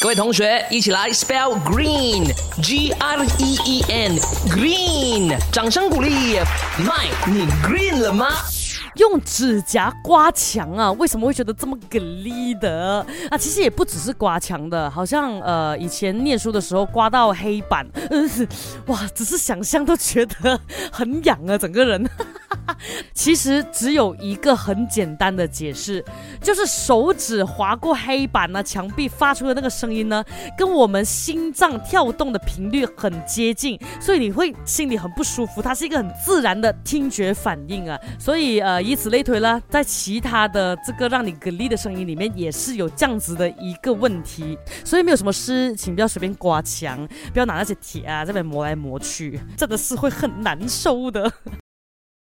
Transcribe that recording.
各位同学，一起来 spell green，G R E E N，green，掌声鼓励。麦，你 green 了吗？用指甲刮墙啊，为什么会觉得这么给力的啊？其实也不只是刮墙的，好像呃以前念书的时候刮到黑板，嗯哇，只是想象都觉得很痒啊，整个人。其实只有一个很简单的解释，就是手指划过黑板呢、墙壁发出的那个声音呢，跟我们心脏跳动的频率很接近，所以你会心里很不舒服。它是一个很自然的听觉反应啊，所以呃，以此类推啦，在其他的这个让你给力的声音里面，也是有这样子的一个问题。所以没有什么事，请不要随便刮墙，不要拿那些铁啊这边磨来磨去，真的是会很难受的。